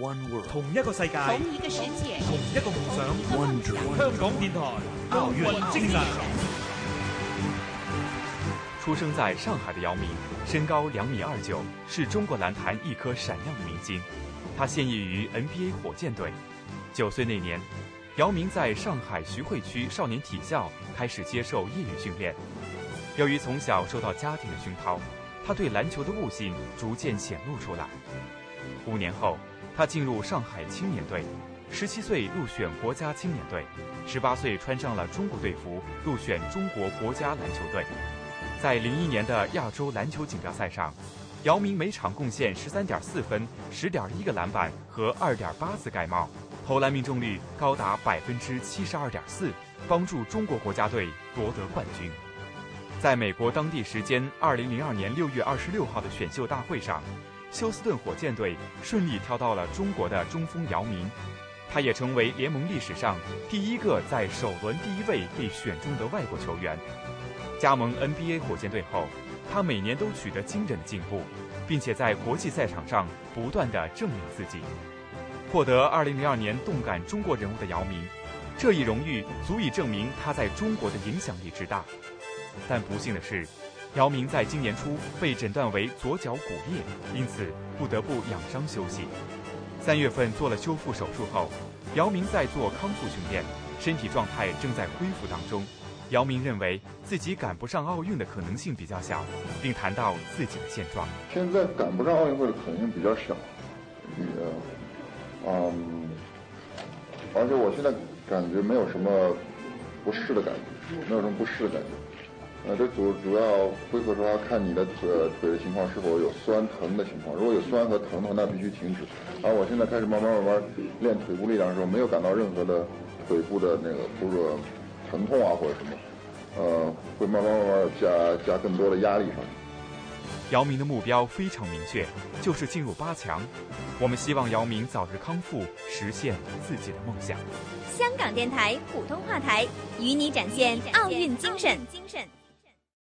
One world，同一个世界，同一个世界，同一个梦想。One dream，香港电台奥运精神。出生在上海的姚明，身高两米二九，是中国篮坛一颗闪亮的明星。他现役于 NBA 火箭队。九岁那年，姚明在上海徐汇区少年体校开始接受业余训练。由于从小受到家庭的熏陶，他对篮球的悟性逐渐显露出来。五年后，他进入上海青年队，十七岁入选国家青年队，十八岁穿上了中国队服入选中国国家篮球队。在零一年的亚洲篮球锦标赛上，姚明每场贡献十三点四分、十点一个篮板和二点八次盖帽，投篮命中率高达百分之七十二点四，帮助中国国家队夺得冠军。在美国当地时间二零零二年六月二十六号的选秀大会上，休斯顿火箭队顺利挑到了中国的中锋姚明，他也成为联盟历史上第一个在首轮第一位被选中的外国球员。加盟 NBA 火箭队后，他每年都取得惊人的进步，并且在国际赛场上不断的证明自己，获得二零零二年动感中国人物的姚明，这一荣誉足以证明他在中国的影响力之大。但不幸的是，姚明在今年初被诊断为左脚骨裂，因此不得不养伤休息。三月份做了修复手术后，姚明在做康复训练，身体状态正在恢复当中。姚明认为自己赶不上奥运的可能性比较小，并谈到自己的现状：现在赶不上奥运会的可能性比较小，呃，嗯，而且我现在感觉没有什么不适的感觉，没有什么不适的感觉。呃，这主主要恢复说要看你的腿腿的情况是否有酸疼的情况，如果有酸和疼的话，那必须停止。而我现在开始慢慢慢慢练腿部力量的时候，没有感到任何的腿部的那个，或者疼痛啊或者什么，呃，会慢慢慢慢加加更多的压力上去。姚明的目标非常明确，就是进入八强。我们希望姚明早日康复，实现自己的梦想。香港电台普通话台与你展现奥运精神。精神。